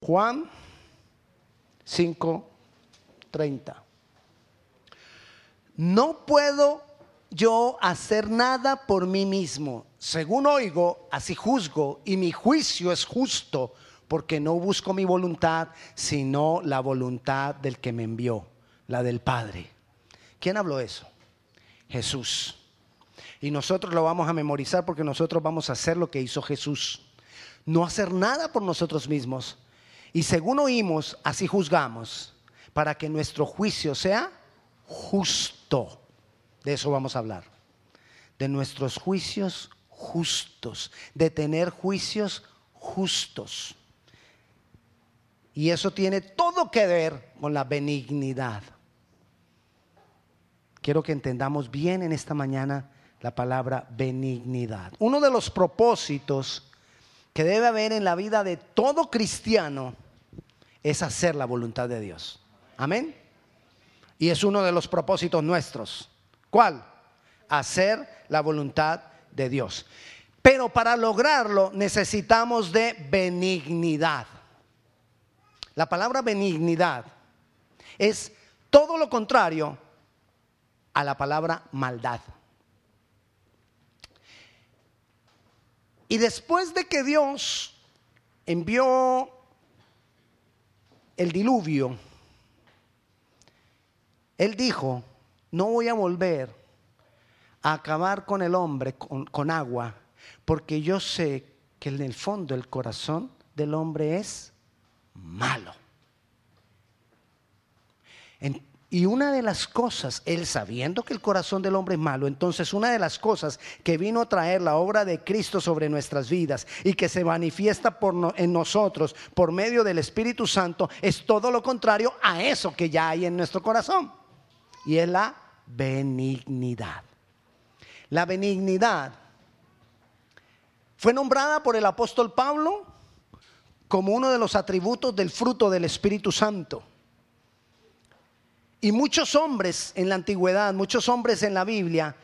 Juan 5:30. No puedo yo hacer nada por mí mismo. Según oigo, así juzgo, y mi juicio es justo, porque no busco mi voluntad, sino la voluntad del que me envió, la del Padre. ¿Quién habló eso? Jesús. Y nosotros lo vamos a memorizar porque nosotros vamos a hacer lo que hizo Jesús. No hacer nada por nosotros mismos. Y según oímos, así juzgamos, para que nuestro juicio sea justo. De eso vamos a hablar. De nuestros juicios justos. De tener juicios justos. Y eso tiene todo que ver con la benignidad. Quiero que entendamos bien en esta mañana la palabra benignidad. Uno de los propósitos que debe haber en la vida de todo cristiano es hacer la voluntad de Dios. Amén. Y es uno de los propósitos nuestros. ¿Cuál? Hacer la voluntad de Dios. Pero para lograrlo necesitamos de benignidad. La palabra benignidad es todo lo contrario a la palabra maldad. Y después de que Dios envió el diluvio, Él dijo, no voy a volver a acabar con el hombre con, agua, porque yo sé que en el fondo el corazón del hombre es malo. Y una de las cosas, él sabiendo que el corazón del hombre es malo, entonces una de las cosas que vino a traer la obra de Cristo sobre nuestras vidas y que se manifiesta por en nosotros por medio del Espíritu Santo es todo lo contrario a eso que ya hay en nuestro corazón. Y es la benignidad. La benignidad fue nombrada por el apóstol Pablo como uno de los atributos del fruto del Espíritu Santo. Y muchos hombres en la antigüedad, muchos hombres en la Biblia,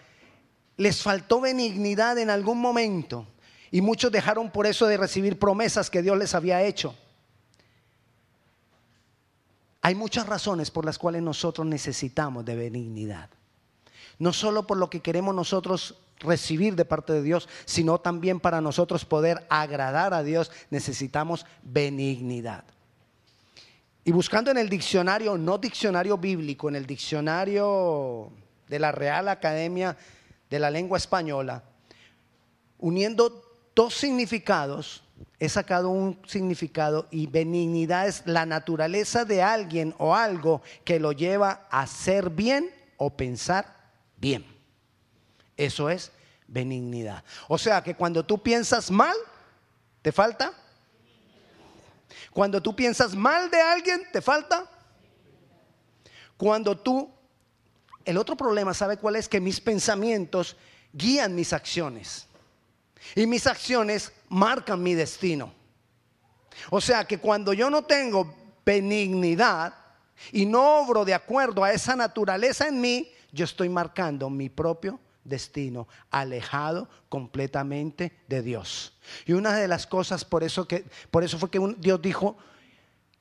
les faltó benignidad en algún momento. Y muchos dejaron por eso de recibir promesas que Dios les había hecho. Hay muchas razones por las cuales nosotros necesitamos de benignidad. No solo por lo que queremos nosotros recibir de parte de Dios, sino también para nosotros poder agradar a Dios necesitamos benignidad. Y buscando en el diccionario, no diccionario bíblico, en el diccionario de la Real Academia de la Lengua Española, uniendo dos significados, he sacado un significado y benignidad es la naturaleza de alguien o algo que lo lleva a hacer bien o pensar bien. Eso es benignidad. O sea que cuando tú piensas mal, ¿te falta? Cuando tú piensas mal de alguien, ¿te falta? Cuando tú... El otro problema, ¿sabe cuál es? Que mis pensamientos guían mis acciones. Y mis acciones marcan mi destino. O sea que cuando yo no tengo benignidad y no obro de acuerdo a esa naturaleza en mí, yo estoy marcando mi propio destino, alejado completamente de Dios. Y una de las cosas, por eso, que, por eso fue que Dios dijo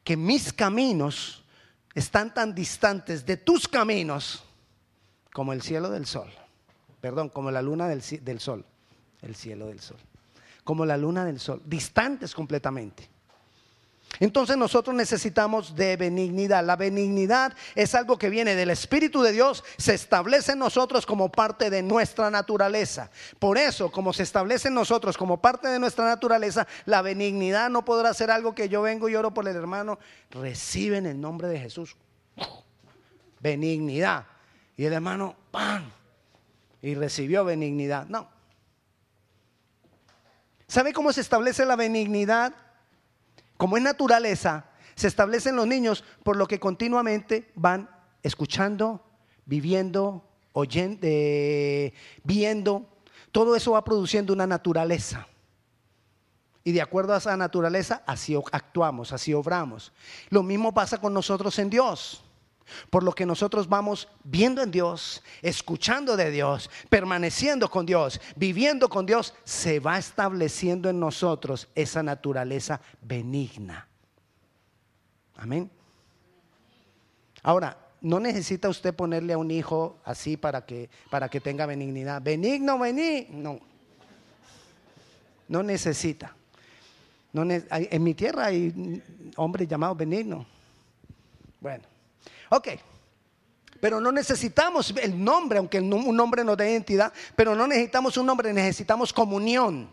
que mis caminos están tan distantes de tus caminos como el cielo del sol. Perdón, como la luna del, del sol. El cielo del sol. Como la luna del sol. Distantes completamente. Entonces nosotros necesitamos de benignidad. La benignidad es algo que viene del Espíritu de Dios, se establece en nosotros como parte de nuestra naturaleza. Por eso, como se establece en nosotros como parte de nuestra naturaleza, la benignidad no podrá ser algo que yo vengo y oro por el hermano, recibe en el nombre de Jesús. Benignidad. Y el hermano, ¡pam! Y recibió benignidad. No. ¿Sabe cómo se establece la benignidad? Como es naturaleza, se establecen los niños por lo que continuamente van escuchando, viviendo, oyendo, eh, viendo. Todo eso va produciendo una naturaleza. Y de acuerdo a esa naturaleza, así actuamos, así obramos. Lo mismo pasa con nosotros en Dios. Por lo que nosotros vamos viendo en Dios, escuchando de Dios, permaneciendo con Dios, viviendo con Dios, se va estableciendo en nosotros esa naturaleza benigna. Amén. Ahora, no necesita usted ponerle a un hijo así para que, para que tenga benignidad. Benigno, vení. No. Necesita. No en mi tierra hay hombres llamados benignos. Bueno, ok. Pero no necesitamos el nombre, aunque un nombre nos dé identidad, pero no necesitamos un nombre, necesitamos comunión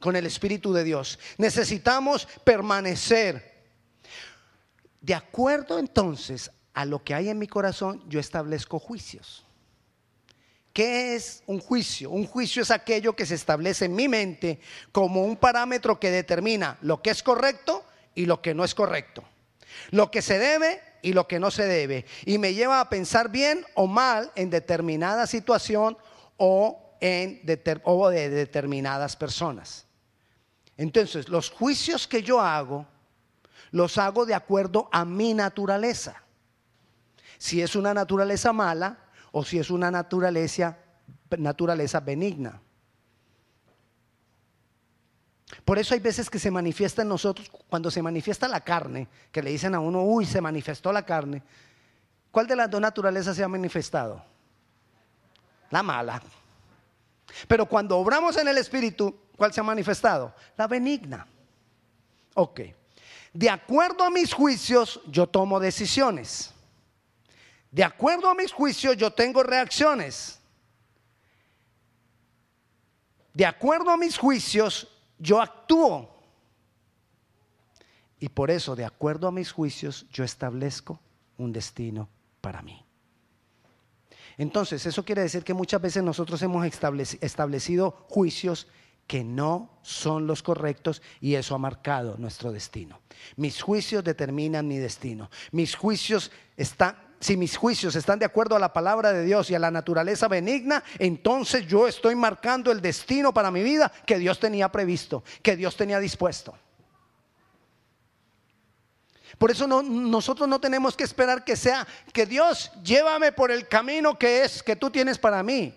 con el Espíritu de Dios. Necesitamos permanecer. De acuerdo entonces a lo que hay en mi corazón, yo establezco juicios. ¿Qué es un juicio? Un juicio es aquello que se establece en mi mente como un parámetro que determina lo que es correcto y lo que no es correcto. Lo que se debe y lo que no se debe. Y me lleva a pensar bien o mal en determinada situación o, en o de determinadas personas. Entonces, los juicios que yo hago, los hago de acuerdo a mi naturaleza. Si es una naturaleza mala o si es una naturaleza, naturaleza benigna. Por eso hay veces que se manifiesta en nosotros, cuando se manifiesta la carne, que le dicen a uno, uy, se manifestó la carne. ¿Cuál de las dos naturalezas se ha manifestado? La mala. Pero cuando obramos en el Espíritu, ¿cuál se ha manifestado? La benigna. Ok. De acuerdo a mis juicios, yo tomo decisiones. De acuerdo a mis juicios, yo tengo reacciones. De acuerdo a mis juicios, yo actúo. Y por eso, de acuerdo a mis juicios, yo establezco un destino para mí. Entonces, eso quiere decir que muchas veces nosotros hemos establecido juicios que no son los correctos y eso ha marcado nuestro destino. Mis juicios determinan mi destino. Mis juicios están, si mis juicios están de acuerdo a la palabra de Dios y a la naturaleza benigna, entonces yo estoy marcando el destino para mi vida que Dios tenía previsto, que Dios tenía dispuesto. Por eso nosotros no tenemos que esperar que sea que Dios llévame por el camino que es que tú tienes para mí.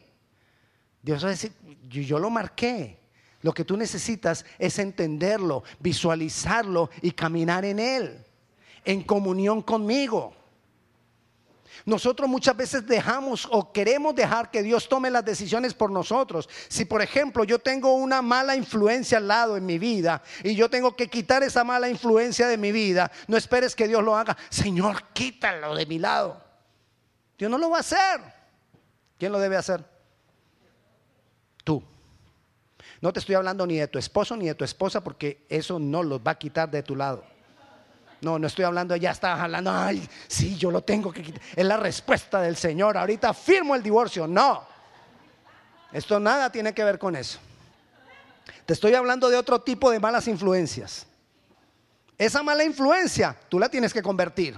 Dios va a decir, yo lo marqué. Lo que tú necesitas es entenderlo, visualizarlo y caminar en él, en comunión conmigo. Nosotros muchas veces dejamos o queremos dejar que Dios tome las decisiones por nosotros. Si por ejemplo yo tengo una mala influencia al lado en mi vida y yo tengo que quitar esa mala influencia de mi vida, no esperes que Dios lo haga. Señor, quítalo de mi lado. Dios no lo va a hacer. ¿Quién lo debe hacer? Tú. No te estoy hablando ni de tu esposo ni de tu esposa porque eso no los va a quitar de tu lado. No, no estoy hablando, ya estás hablando, ay, sí, yo lo tengo que quitar. Es la respuesta del Señor. Ahorita firmo el divorcio. No. Esto nada tiene que ver con eso. Te estoy hablando de otro tipo de malas influencias. Esa mala influencia tú la tienes que convertir.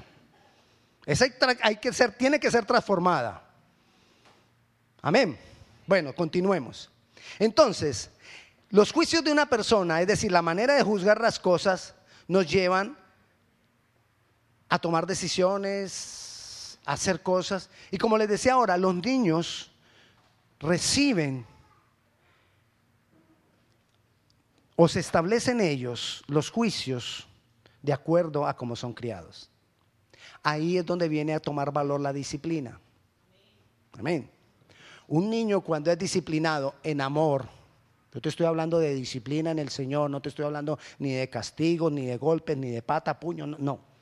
Esa hay que ser, tiene que ser transformada. Amén. Bueno, continuemos. Entonces, los juicios de una persona, es decir, la manera de juzgar las cosas, nos llevan a tomar decisiones, a hacer cosas. Y como les decía ahora, los niños reciben o se establecen ellos los juicios de acuerdo a cómo son criados. Ahí es donde viene a tomar valor la disciplina. Amén. Un niño cuando es disciplinado en amor, yo te estoy hablando de disciplina en el Señor, no te estoy hablando ni de castigo, ni de golpes, ni de pata, puño, no.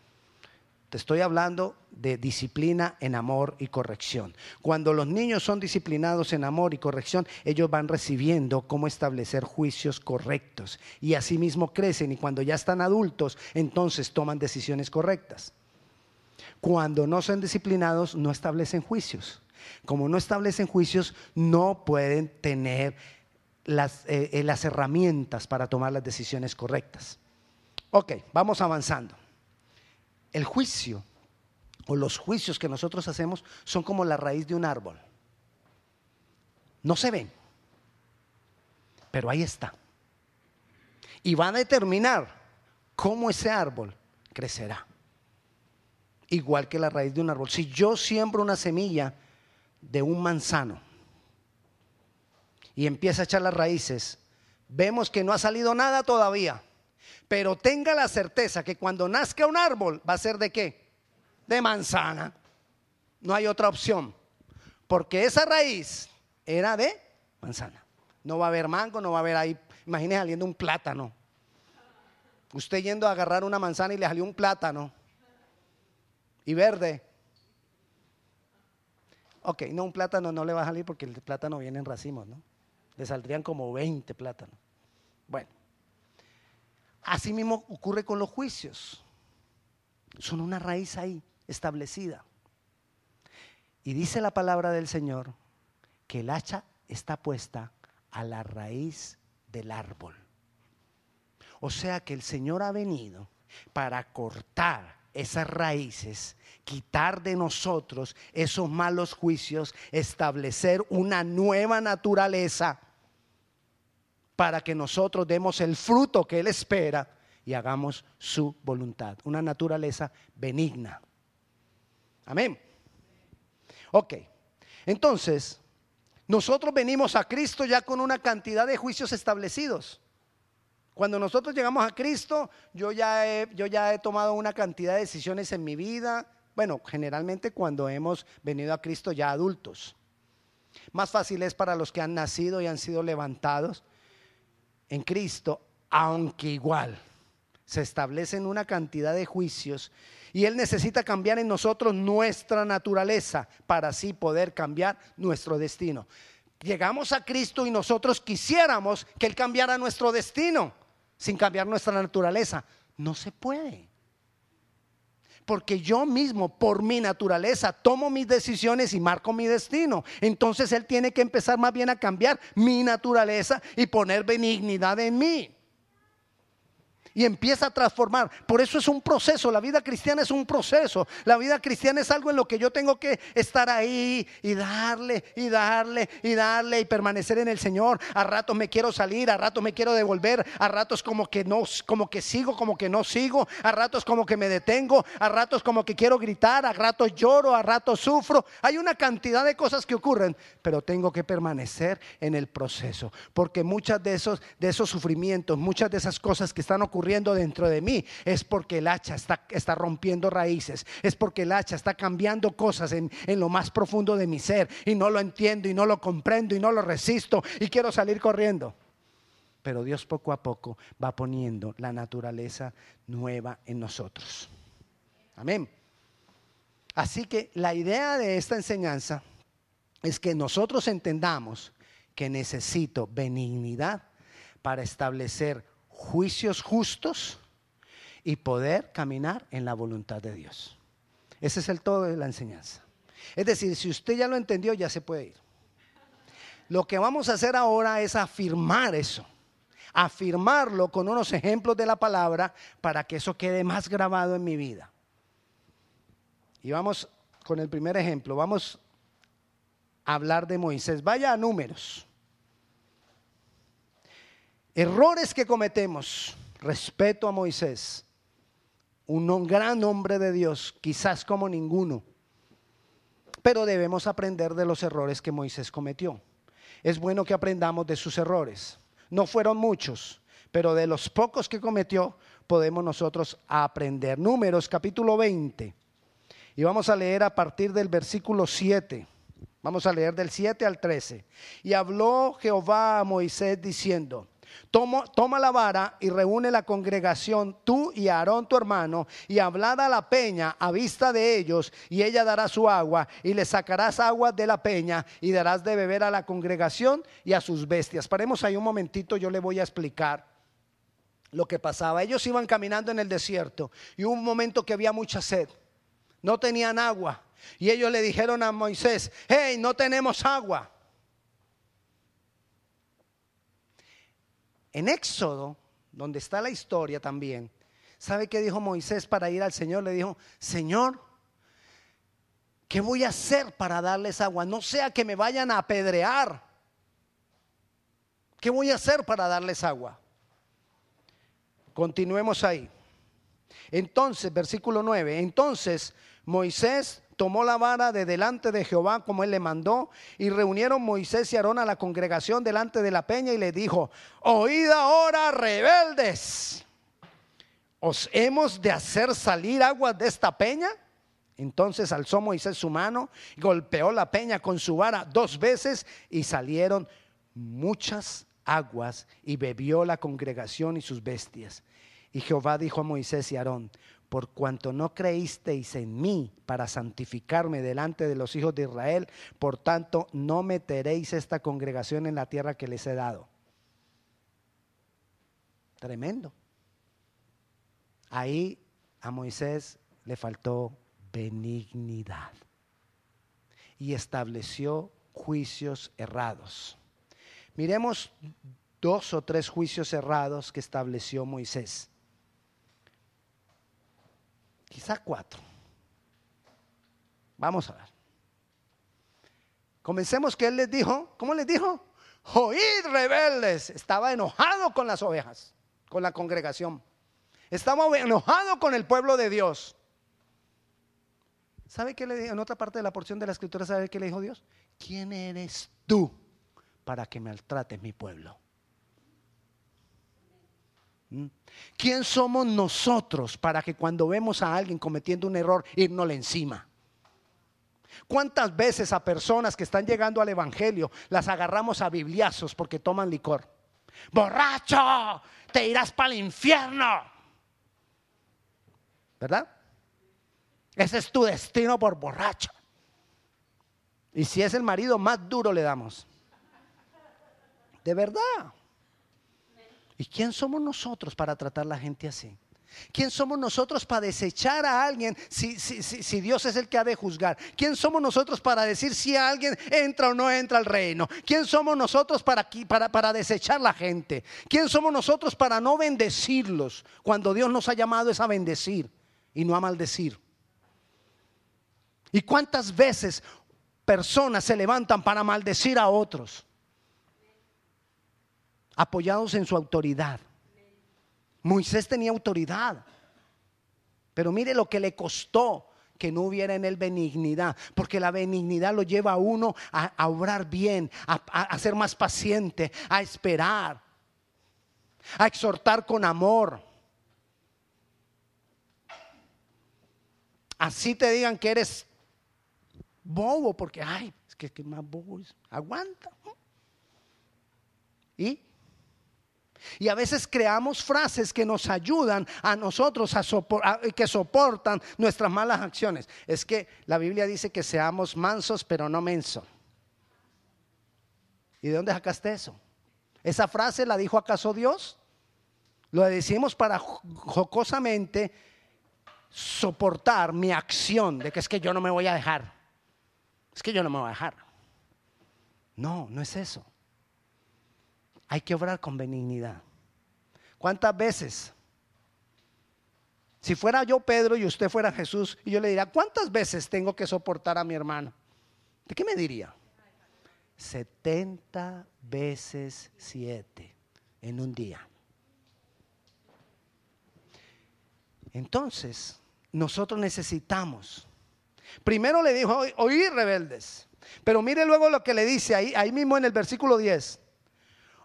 Te estoy hablando de disciplina en amor y corrección. Cuando los niños son disciplinados en amor y corrección, ellos van recibiendo cómo establecer juicios correctos y asimismo crecen y cuando ya están adultos, entonces toman decisiones correctas. Cuando no son disciplinados, no establecen juicios. Como no establecen juicios, no pueden tener las, eh, eh, las herramientas para tomar las decisiones correctas. Ok, vamos avanzando el juicio o los juicios que nosotros hacemos son como la raíz de un árbol. No se ven, pero ahí está. Y va a determinar cómo ese árbol crecerá. Igual que la raíz de un árbol. Si yo siembro una semilla de un manzano y empieza a echar las raíces, vemos que no ha salido nada todavía Pero tenga la certeza que cuando nazca un árbol va a ser de qué? De manzana. No hay otra opción. Porque esa raíz era de manzana. No va a haber mango, no va a haber ahí, imagínese saliendo un plátano. Usted yendo a agarrar una manzana y le salió un plátano. Y verde. Ok, no, un plátano no le va a salir porque el plátano viene en racimos, ¿no? Le saldrían como 20 plátanos. Bueno, así mismo ocurre con los juicios. Son una raíz ahí establecida. Y dice la palabra del Señor que el hacha está puesta a la raíz del árbol. O sea que el Señor ha venido para cortar esas raíces, quitar de nosotros esos malos juicios, establecer una nueva naturaleza para que nosotros demos el fruto que Él espera y hagamos su voluntad. Una naturaleza benigna. Amén. Ok, entonces, nosotros venimos a Cristo ya con una cantidad de juicios establecidos. Cuando nosotros llegamos a Cristo, yo ya, he, yo ya he tomado una cantidad de decisiones en mi vida. Bueno, generalmente cuando hemos venido a Cristo ya adultos. Más fácil es para los que han nacido y han sido levantados en Cristo, aunque igual se establecen una cantidad de juicios y Él necesita cambiar en nosotros nuestra naturaleza para así poder cambiar nuestro destino. Llegamos a Cristo y nosotros quisiéramos que Él cambiara nuestro destino sin cambiar nuestra naturaleza. No se puede. Porque yo mismo, por mi naturaleza, tomo mis decisiones y marco mi destino. Entonces Él tiene que empezar más bien a cambiar mi naturaleza y poner benignidad en mí y empieza a transformar. Por eso es un proceso, la vida cristiana es un proceso. La vida cristiana es algo en lo que yo tengo que estar ahí y darle y darle y darle y permanecer en el Señor. A ratos me quiero salir, a ratos me quiero devolver, a ratos como que no como que sigo, como que no sigo, a ratos como que me detengo, a ratos como que quiero gritar, a ratos lloro, a ratos sufro. Hay una cantidad de cosas que ocurren, pero tengo que permanecer en el proceso, porque muchas de esos de esos sufrimientos, muchas de esas cosas que están ocurriendo dentro de mí es porque el hacha está, está rompiendo raíces, es porque el hacha está cambiando cosas en, en lo más profundo de mi ser y no lo entiendo y no lo comprendo y no lo resisto y quiero salir corriendo. Pero Dios poco a poco va poniendo la naturaleza nueva en nosotros. Amén. Así que la idea de esta enseñanza es que nosotros entendamos que necesito benignidad para establecer juicios justos y poder caminar en la voluntad de Dios. Ese es el todo de la enseñanza. Es decir, si usted ya lo entendió, ya se puede ir. Lo que vamos a hacer ahora es afirmar eso, afirmarlo con unos ejemplos de la palabra para que eso quede más grabado en mi vida. Y vamos con el primer ejemplo, vamos a hablar de Moisés. Vaya a números. Errores que cometemos. Respeto a Moisés, un gran hombre de Dios, quizás como ninguno. Pero debemos aprender de los errores que Moisés cometió. Es bueno que aprendamos de sus errores. No fueron muchos, pero de los pocos que cometió podemos nosotros aprender. Números capítulo 20. Y vamos a leer a partir del versículo 7. Vamos a leer del 7 al 13. Y habló Jehová a Moisés diciendo, Toma, la vara y reúne la congregación, tú y Aarón tu hermano, y hablad a la peña a vista de ellos, y ella dará su agua, y le sacarás agua de la peña, y darás de beber a la congregación y a sus bestias. Paremos ahí un momentito, yo le voy a explicar lo que pasaba. Ellos iban caminando en el desierto, y hubo un momento que había mucha sed, no tenían agua, y ellos le dijeron a Moisés, hey, no tenemos agua. En Éxodo, donde está la historia también, ¿sabe qué dijo Moisés para ir al Señor? Le dijo, Señor, ¿qué voy a hacer para darles agua? No sea que me vayan a apedrear. ¿Qué voy a hacer para darles agua? Continuemos ahí. Entonces, versículo 9, entonces Moisés tomó la vara de delante de Jehová como él le mandó, y reunieron Moisés y Aarón a la congregación delante de la peña y le dijo, oíd ahora rebeldes. ¿os hemos de hacer salir aguas de esta peña? Entonces alzó Moisés su mano, golpeó la peña con su vara dos veces y salieron muchas aguas y bebió la congregación y sus bestias. Y Jehová dijo a Moisés y Aarón, por cuanto no creísteis en mí para santificarme delante de los hijos de Israel, por tanto no meteréis esta congregación en la tierra que les he dado. Tremendo. Ahí a Moisés le faltó benignidad y estableció juicios errados. Miremos dos o tres juicios errados que estableció Moisés quizá cuatro. Vamos a ver. Comencemos que él les dijo, ¿cómo les dijo? Oíd rebeldes. Estaba enojado con las ovejas, con la congregación. Estaba enojado con el pueblo de Dios. ¿Sabe qué le dijo? En otra parte de la porción de la escritura, ¿sabe qué le dijo Dios? ¿Quién eres tú para que maltrates mi pueblo? ¿Mm? ¿Quién somos nosotros para que cuando vemos a alguien cometiendo un error, irnosle encima? ¿Cuántas veces a personas que están llegando al Evangelio las agarramos a bibliazos porque toman licor? Borracho, te irás para el infierno. ¿Verdad? Ese es tu destino por borracho. Y si es el marido, más duro le damos. De verdad. ¿Y quién somos nosotros para tratar a la gente así? ¿Quién somos nosotros para desechar a alguien si, si, Dios es el que ha de juzgar? ¿Quién somos nosotros para decir si alguien entra o no entra al reino? ¿Quién somos nosotros para, para, para desechar la gente? ¿Quién somos nosotros para no bendecirlos cuando Dios nos ha llamado es a bendecir y no a maldecir? ¿Y cuántas veces personas se levantan para maldecir a otros? Apoyados en su autoridad. Moisés tenía autoridad, pero mire lo que le costó que no hubiera en él benignidad, porque la benignidad lo lleva a uno a, obrar bien, a, ser más paciente, a esperar, a exhortar con amor. Así te digan que eres bobo, porque, ay, es que, que más bobo es, aguanta. ¿Y? Y a veces creamos frases que nos ayudan a nosotros, a, que soportan nuestras malas acciones. Es que la Biblia dice que seamos mansos, pero no menso. ¿Y de dónde sacaste eso? ¿Esa frase la dijo acaso Dios? Lo decimos para jocosamente soportar mi acción de que es que yo no me voy a dejar. Es que yo no me voy a dejar. No, no es eso. Hay que obrar con benignidad. ¿Cuántas veces? Si fuera yo Pedro y usted fuera Jesús, y yo le diría, ¿cuántas veces tengo que soportar a mi hermano? ¿De qué me diría? 70 veces 7 en un día. Entonces, nosotros necesitamos. Primero le dijo, oír rebeldes. Pero mire luego lo que le dice ahí, ahí mismo en el versículo 10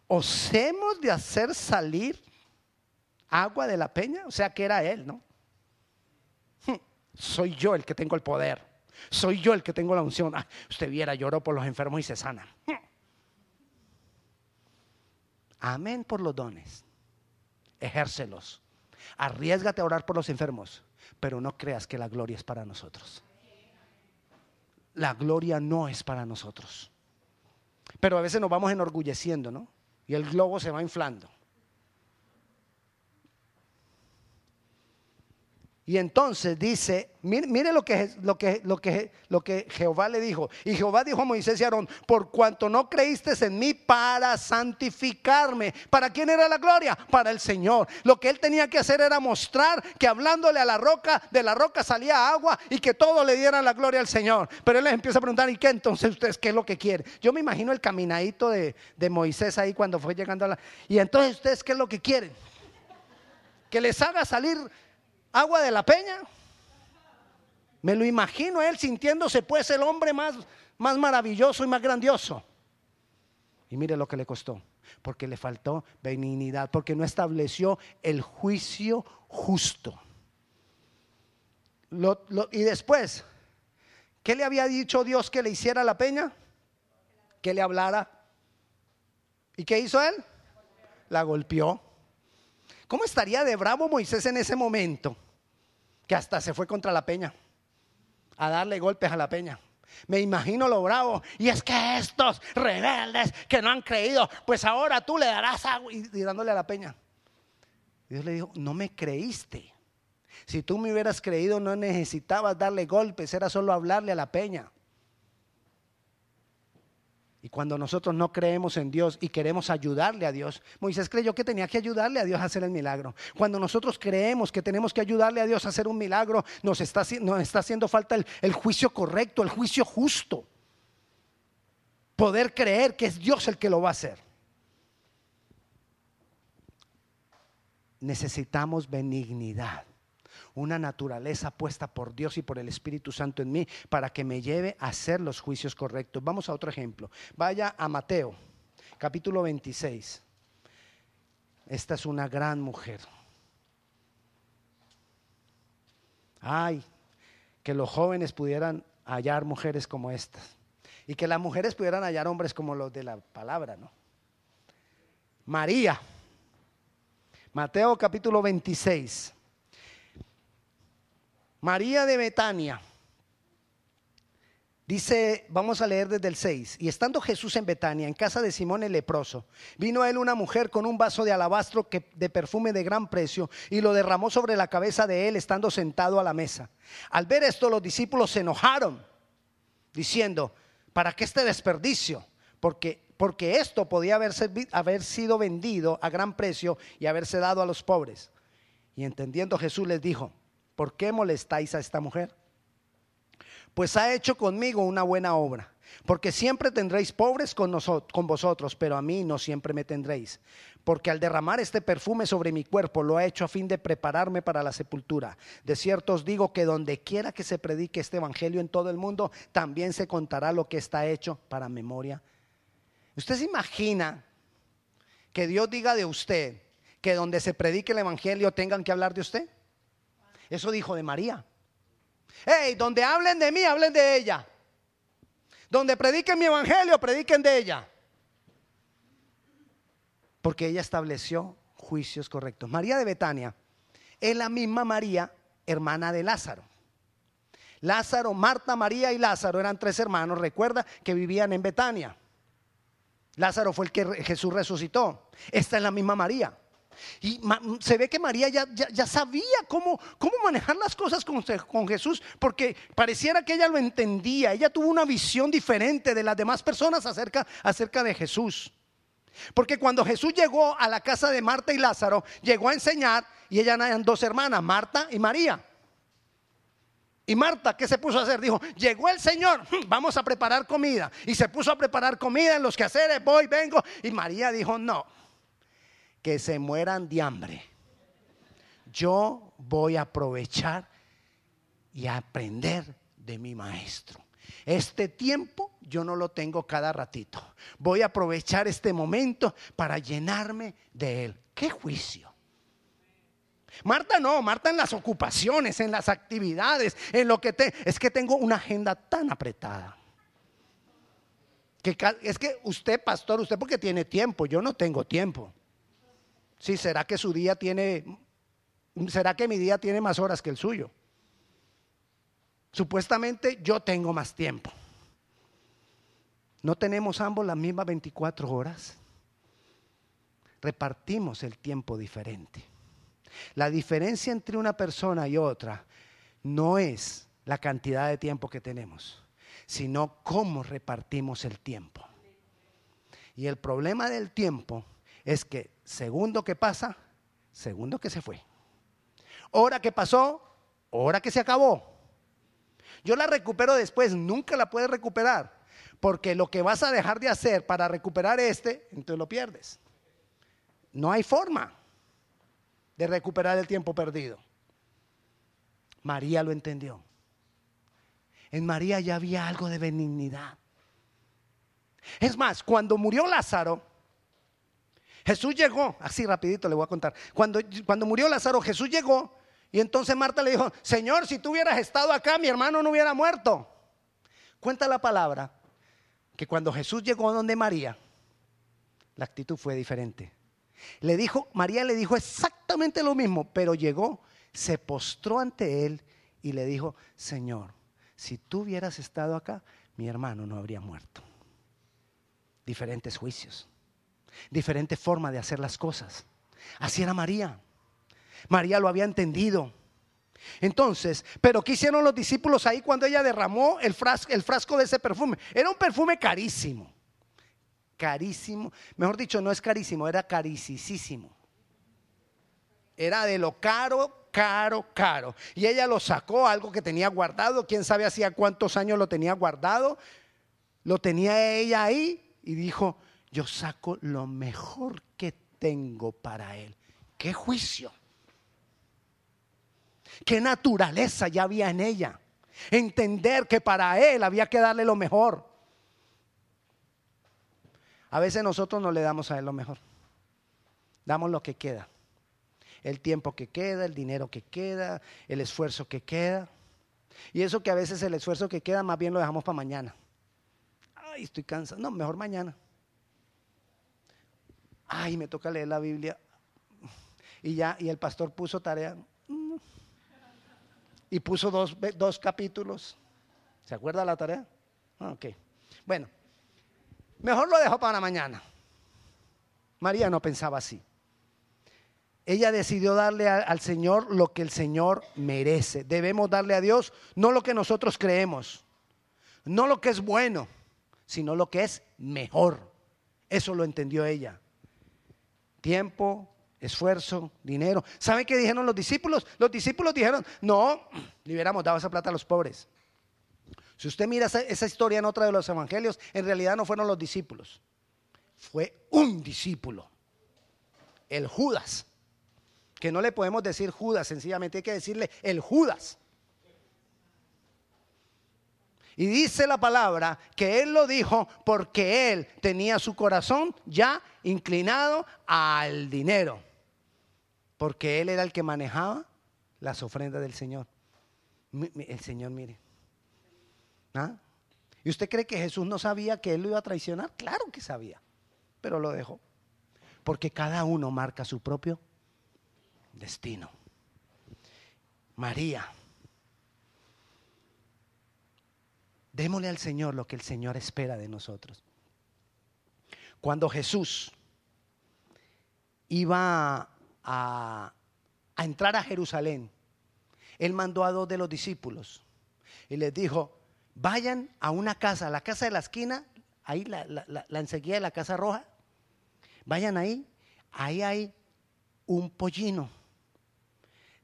os hemos de hacer salir agua de la peña, o sea que era él, ¿no? Hmm, soy yo el que tengo el poder, soy yo el que tengo la unción. Ah, usted viera, lloró por los enfermos y se sana. Hmm. Amén por los dones, ejércelos. Arriesgate a orar por los enfermos, pero no creas que la gloria es para nosotros. La gloria no es para nosotros. Pero a veces nos vamos enorgulleciendo, ¿no? Y el globo se va inflando. Y entonces dice, mire, lo, que, lo, que, lo, que, lo que Jehová le dijo. Y Jehová dijo a Moisés y Aarón, por cuanto no creíste en mí para santificarme. ¿Para quién era la gloria? Para el Señor. Lo que él tenía que hacer era mostrar que hablándole a la roca, de la roca salía agua y que todo le diera la gloria al Señor. Pero él les empieza a preguntar, ¿y qué entonces ustedes qué es lo que quieren? Yo me imagino el caminadito de, de Moisés ahí cuando fue llegando a la... Y entonces ustedes qué es lo que quieren? Que les haga salir agua de la peña. Me lo imagino él sintiéndose pues el hombre más, más maravilloso y más grandioso. Y mire lo que le costó. Porque le faltó benignidad, porque no estableció el juicio justo. y después, ¿qué le había dicho Dios que le hiciera la peña? Que le hablara. ¿Y qué hizo él? La golpeó. ¿Cómo estaría de bravo Moisés en ese momento? Que hasta se fue contra la peña, a darle golpes a la peña. Me imagino lo bravo. Y es que estos rebeldes que no han creído, pues ahora tú le darás agua y, dándole a la peña. Dios le dijo, no me creíste. Si tú me hubieras creído, no necesitabas darle golpes, era solo hablarle a la peña. Y cuando nosotros no creemos en Dios y queremos ayudarle a Dios, Moisés creyó que tenía que ayudarle a Dios a hacer el milagro. Cuando nosotros creemos que tenemos que ayudarle a Dios a hacer un milagro, nos está, está haciendo falta el, el juicio correcto, el juicio justo. Poder creer que es Dios el que lo va a hacer. Necesitamos benignidad una naturaleza puesta por Dios y por el Espíritu Santo en mí para que me lleve a hacer los juicios correctos. Vamos a otro ejemplo. Vaya a Mateo, capítulo 26. Esta es una gran mujer. Ay, que los jóvenes pudieran hallar mujeres como estas. Y que las mujeres pudieran hallar hombres como los de la palabra, ¿no? María. Mateo capítulo 26. María de Betania. Dice, vamos a leer desde el 6, y estando Jesús en Betania, en casa de Simón el leproso, vino a él una mujer con un vaso de alabastro de perfume de gran precio y lo derramó sobre la cabeza de él estando sentado a la mesa. Al ver esto los discípulos se enojaron, diciendo, ¿para qué este desperdicio? Porque, porque esto podía haber, haber sido vendido a gran precio y haberse dado a los pobres. Y entendiendo Jesús les dijo, ¿por qué molestáis a esta mujer? Pues ha hecho conmigo una buena obra, porque siempre tendréis pobres con, vosotros, pero a mí no siempre me tendréis. Porque al derramar este perfume sobre mi cuerpo lo ha hecho a fin de prepararme para la sepultura. De cierto os digo que donde quiera que se predique este evangelio en todo el mundo, también se contará lo que está hecho para memoria. ¿Usted se imagina que Dios diga de usted que donde se predique el evangelio tengan que hablar de usted? Eso dijo de María. Hey, donde hablen de mí, hablen de ella. Donde prediquen mi evangelio, prediquen de ella. Porque ella estableció juicios correctos. María de Betania es la misma María, hermana de Lázaro. Lázaro, Marta, María y Lázaro eran tres hermanos, recuerda que vivían en Betania. Lázaro fue el que Jesús resucitó. Esta es la misma María. Y se ve que María ya, ya, sabía cómo, cómo, manejar las cosas con, con, Jesús, porque pareciera que ella lo entendía. Ella tuvo una visión diferente de las demás personas acerca, acerca de Jesús. Porque cuando Jesús llegó a la casa de Marta y Lázaro, llegó a enseñar y ellas eran dos hermanas, Marta y María. Y Marta, ¿qué se puso a hacer? Dijo, llegó el Señor, vamos a preparar comida. Y se puso a preparar comida en los quehaceres, voy, vengo. Y María dijo, no, que se mueran de hambre. Yo voy a aprovechar y a aprender de mi maestro. Este tiempo yo no lo tengo cada ratito. Voy a aprovechar este momento para llenarme de él. ¿Qué juicio? Marta no, Marta en las ocupaciones, en las actividades, en lo que te... Es que tengo una agenda tan apretada. Que es que usted, pastor, usted porque tiene tiempo, yo no tengo tiempo. Sí, ¿será que su día tiene, será que mi día tiene más horas que el suyo? Supuestamente yo tengo más tiempo. ¿No tenemos ambos las mismas 24 horas? Repartimos el tiempo diferente. La diferencia entre una persona y otra no es la cantidad de tiempo que tenemos, sino cómo repartimos el tiempo. Y el problema del tiempo es que segundo que pasa, segundo que se fue. Hora que pasó, hora que se acabó. Yo la recupero después, nunca la puedes recuperar, porque lo que vas a dejar de hacer para recuperar este, entonces lo pierdes. No hay forma de recuperar el tiempo perdido. María lo entendió. En María ya había algo de benignidad. Es más, cuando murió Lázaro, Jesús llegó, así rapidito le voy a contar. Cuando, cuando murió Lázaro, Jesús llegó y entonces Marta le dijo, Señor, si tú hubieras estado acá, mi hermano no hubiera muerto. Cuenta la palabra que cuando Jesús llegó donde María, la actitud fue diferente. Le dijo, María le dijo exactamente lo mismo, pero llegó, se postró ante él y le dijo, Señor, si tú hubieras estado acá, mi hermano no habría muerto. Diferentes juicios, diferente forma de hacer las cosas. Así era María. María lo había entendido. Entonces, pero ¿qué hicieron los discípulos ahí cuando ella derramó el frasco, el frasco de ese perfume? Era un perfume carísimo. Carísimo. Mejor dicho, no es carísimo, era caricísimo. Era de lo caro, caro, caro. Y ella lo sacó, algo que tenía guardado. Quién sabe hacía cuántos años lo tenía guardado. Lo tenía ella ahí y dijo, yo saco lo mejor que tengo para él. ¿Qué juicio? qué naturaleza ya había en ella. Entender que para él había que darle lo mejor. A veces nosotros no le damos a él lo mejor. Damos lo que queda. El tiempo que queda, el dinero que queda, el esfuerzo que queda. Y eso que a veces el esfuerzo que queda más bien lo dejamos para mañana. Ay, estoy cansado. No, mejor mañana. Ay, me toca leer la Biblia. Y ya, y el pastor puso tarea y puso dos, dos capítulos. ¿Se acuerda la tarea? Ah, ok. Bueno, mejor lo dejo para mañana. María no pensaba así. Ella decidió darle al Señor lo que el Señor merece. Debemos darle a Dios no lo que nosotros creemos, no lo que es bueno, sino lo que es mejor. Eso lo entendió ella. Tiempo, esfuerzo, dinero. ¿Saben qué dijeron los discípulos? Los discípulos dijeron, no, le hubiéramos esa plata a los pobres. Si usted mira esa, historia en otra de los evangelios, en realidad no fueron los discípulos, fue un discípulo, el Judas, que no le podemos decir Judas, sencillamente hay que decirle el Judas. Y dice la palabra que él lo dijo porque él tenía su corazón ya inclinado al dinero porque él era el que manejaba las ofrendas del Señor. El Señor, mire. ¿Ah? ¿Y usted cree que Jesús no sabía que él lo iba a traicionar? Claro que sabía, pero lo dejó. Porque cada uno marca su propio destino. María, démosle al Señor lo que el Señor espera de nosotros. Cuando Jesús iba a, entrar a Jerusalén, él mandó a dos de los discípulos y les dijo, vayan a una casa, la casa de la esquina, ahí la, la, enseguida de la casa roja, vayan ahí, ahí hay un pollino,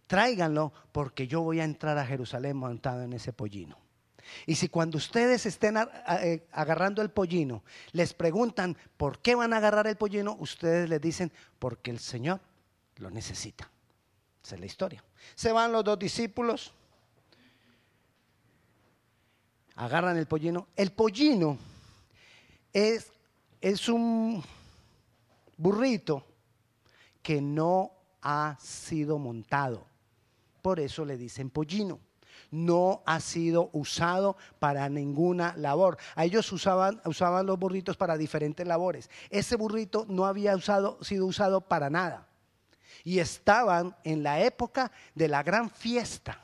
tráiganlo porque yo voy a entrar a Jerusalén montado en ese pollino. Y si cuando ustedes estén eh, agarrando el pollino, les preguntan por qué van a agarrar el pollino, ustedes les dicen, porque el Señor lo necesita. Esa es la historia. Se van los dos discípulos, agarran el pollino. El pollino es, es un burrito que no ha sido montado. Por eso le dicen pollino. No ha sido usado para ninguna labor. A ellos usaban, usaban los burritos para diferentes labores. Ese burrito no había sido usado para nada y estaban en la época de la gran fiesta.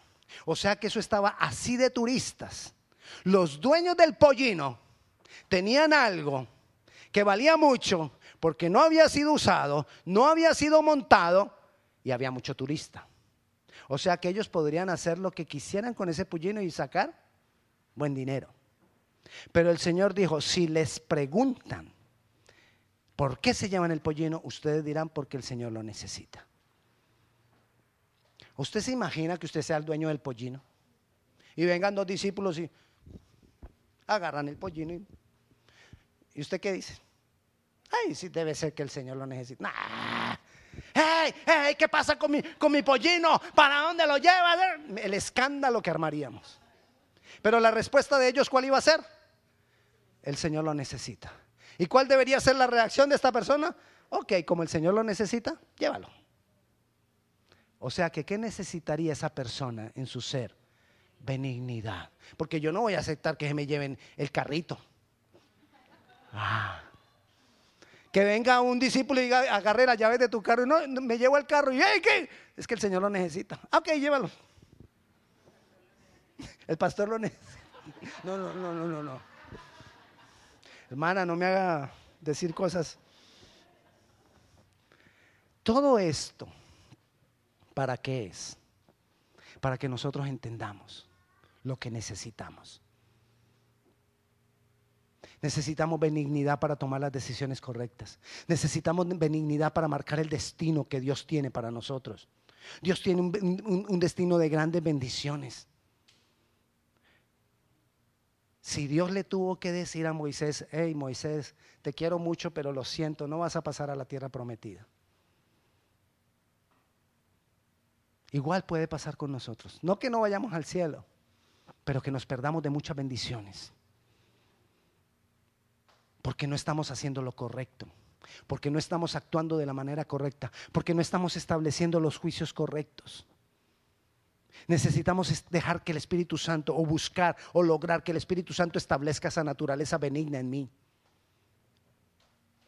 O sea que eso estaba así de turistas. Los dueños del pollino tenían algo que valía mucho porque no había sido usado, no había sido montado y había mucho turista. O sea que ellos podrían hacer lo que quisieran con ese pollino y sacar buen dinero. Pero el Señor dijo, si les preguntan por qué se llaman el pollino, ustedes dirán porque el Señor lo necesita. ¿Usted se imagina que usted sea el dueño del pollino? Y vengan dos discípulos y agarran el pollino. Y, usted qué dice? Ay, sí debe ser que el Señor lo necesita. Nah. Hey, hey, ¿qué pasa con mi, con mi pollino? ¿Para dónde lo lleva? El escándalo que armaríamos. Pero la respuesta de ellos, ¿cuál iba a ser? El Señor lo necesita. ¿Y cuál debería ser la reacción de esta persona? Ok, como el Señor lo necesita, llévalo. O sea que, ¿qué necesitaría esa persona en su ser? Benignidad. Porque yo no voy a aceptar que me lleven el carrito. Ah. Que venga un discípulo y diga, agarre las llaves de tu carro y no, me llevo el carro y ¿qué? Es que el Señor lo necesita. Ah, ok, llévalo. El pastor lo necesita. No, no, no, no, no, no. Hermana, no me haga decir cosas. Todo esto, ¿para qué es? Para que nosotros entendamos lo que necesitamos. Necesitamos benignidad para tomar las decisiones correctas. Necesitamos benignidad para marcar el destino que Dios tiene para nosotros. Dios tiene un, destino de grandes bendiciones. Si Dios le tuvo que decir a Moisés, hey Moisés, te quiero mucho, pero lo siento, no vas a pasar a la tierra prometida. Igual puede pasar con nosotros. No que no vayamos al cielo, pero que nos perdamos de muchas bendiciones porque no estamos haciendo lo correcto, porque no estamos actuando de la manera correcta, porque no estamos estableciendo los juicios correctos. Necesitamos dejar que el Espíritu Santo o buscar o lograr que el Espíritu Santo establezca esa naturaleza benigna en mí.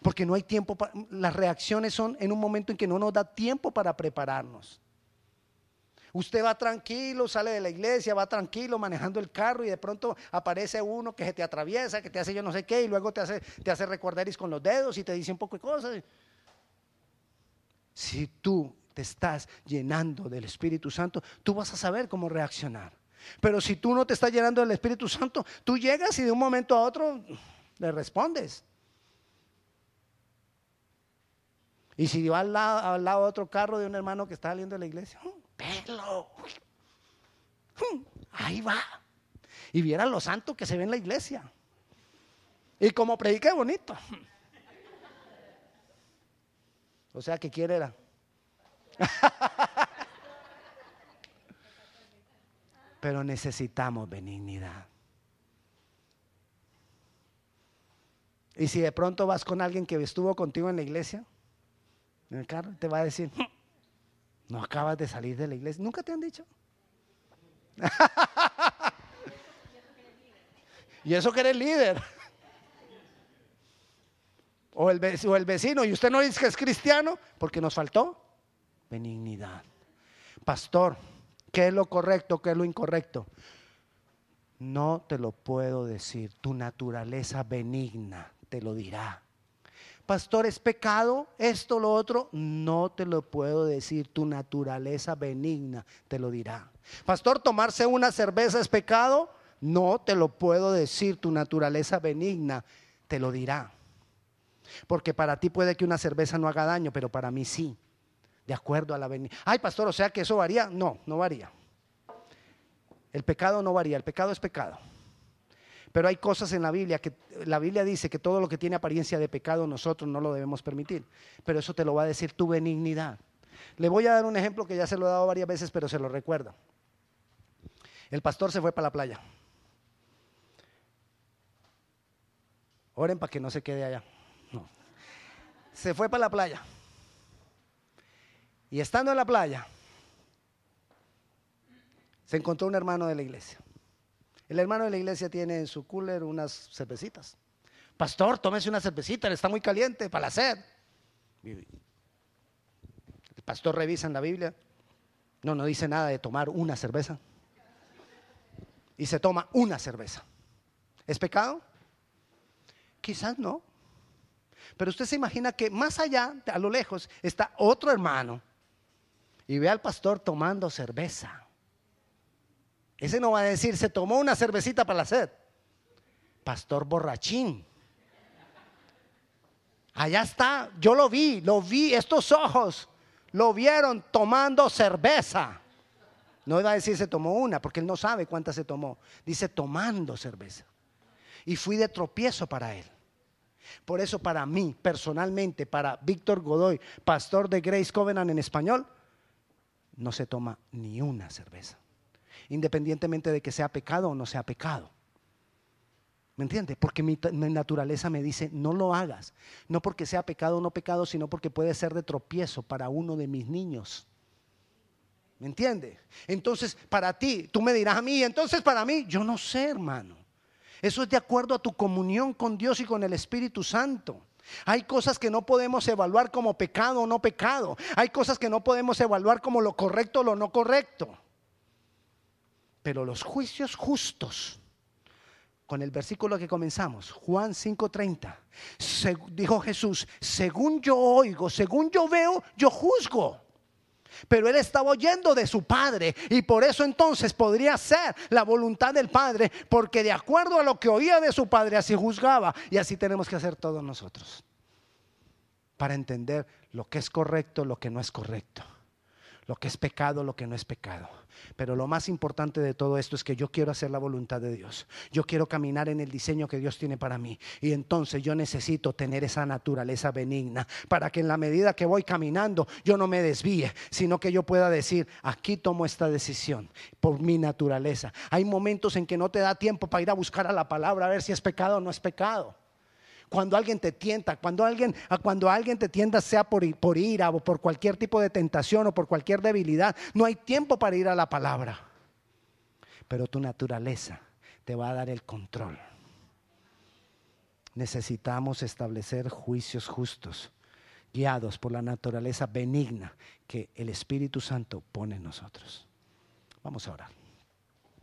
Porque no hay tiempo, las reacciones son en un momento en que no nos da tiempo para prepararnos. Usted va tranquilo, sale de la iglesia, va tranquilo manejando el carro y de pronto aparece uno que se te atraviesa, que te hace yo no sé qué y luego te hace, te hace recordar con los dedos y te dice un poco de cosas. Si tú te estás llenando del Espíritu Santo, tú vas a saber cómo reaccionar. Pero si tú no te estás llenando del Espíritu Santo, tú llegas y de un momento a otro le respondes. Y si va al lado, al lado otro carro de un hermano que está saliendo de la iglesia, Ahí va. Y vieran lo santo que se ve en la iglesia. Y como predique bonito. O sea, que quiere era. Pero necesitamos benignidad. Y si de pronto vas con alguien que estuvo contigo en la iglesia, en el carro, te va a decir, no acabas de salir de la iglesia. ¿Nunca te han dicho? y eso que eres líder. O el, o el vecino, y usted no dice que es cristiano, porque nos faltó benignidad. Pastor, ¿qué es lo correcto? ¿Qué es lo incorrecto? No te lo puedo decir. Tu naturaleza benigna te lo dirá pastor, es pecado, esto, lo otro, no te lo puedo decir, tu naturaleza benigna te lo dirá. Pastor, tomarse una cerveza es pecado, no te lo puedo decir, tu naturaleza benigna te lo dirá. Porque para ti puede que una cerveza no haga daño, pero para mí sí, de acuerdo a la benigna. Ay, pastor, o sea que eso varía. No, no varía. El pecado no varía, el pecado es pecado. Pero hay cosas en la Biblia que la Biblia dice que todo lo que tiene apariencia de pecado nosotros no lo debemos permitir. Pero eso te lo va a decir tu benignidad. Le voy a dar un ejemplo que ya se lo he dado varias veces, pero se lo recuerdo. El pastor se fue para la playa. Oren para que no se quede allá. No. Se fue para la playa. Y estando en la playa, se encontró un hermano de la iglesia. El hermano de la iglesia tiene en su cooler unas cervecitas. Pastor, tómese una cervecita, está muy caliente para la sed. El pastor revisa en la Biblia. No, no dice nada de tomar una cerveza. Y se toma una cerveza. ¿Es pecado? Quizás no. Pero usted se imagina que más allá, a lo lejos, está otro hermano y ve al pastor tomando cerveza. Ese no va a decir, se tomó una cervecita para la sed. Pastor borrachín. Allá está, yo lo vi, lo vi, estos ojos lo vieron tomando cerveza. No iba a decir se tomó una, porque él no sabe cuántas se tomó. Dice tomando cerveza. Y fui de tropiezo para él. Por eso para mí, personalmente, para Víctor Godoy, pastor de Grace Covenant en español, no se toma ni una cerveza independientemente de que sea pecado o no sea pecado. ¿Me entiende? Porque mi, naturaleza me dice, no lo hagas. No porque sea pecado o no pecado, sino porque puede ser de tropiezo para uno de mis niños. ¿Me entiende? Entonces, para ti, tú me dirás a mí, entonces para mí, yo no sé, hermano. Eso es de acuerdo a tu comunión con Dios y con el Espíritu Santo. Hay cosas que no podemos evaluar como pecado o no pecado. Hay cosas que no podemos evaluar como lo correcto o lo no correcto. Pero los juicios justos, con el versículo que comenzamos, Juan 5:30, dijo Jesús, según yo oigo, según yo veo, yo juzgo. Pero él estaba oyendo de su padre y por eso entonces podría ser la voluntad del padre, porque de acuerdo a lo que oía de su padre así juzgaba y así tenemos que hacer todos nosotros para entender lo que es correcto, lo que no es correcto, lo que es pecado, lo que no es pecado. Pero lo más importante de todo esto es que yo quiero hacer la voluntad de Dios. Yo quiero caminar en el diseño que Dios tiene para mí. Y entonces yo necesito tener esa naturaleza benigna para que en la medida que voy caminando yo no me desvíe, sino que yo pueda decir, aquí tomo esta decisión por mi naturaleza. Hay momentos en que no te da tiempo para ir a buscar a la palabra a ver si es pecado o no es pecado cuando alguien te tienta, cuando alguien, cuando alguien te tienta sea por, por ira o por cualquier tipo de tentación o por cualquier debilidad, no hay tiempo para ir a la palabra. Pero tu naturaleza te va a dar el control. Necesitamos establecer juicios justos, guiados por la naturaleza benigna que el Espíritu Santo pone en nosotros. Vamos a orar.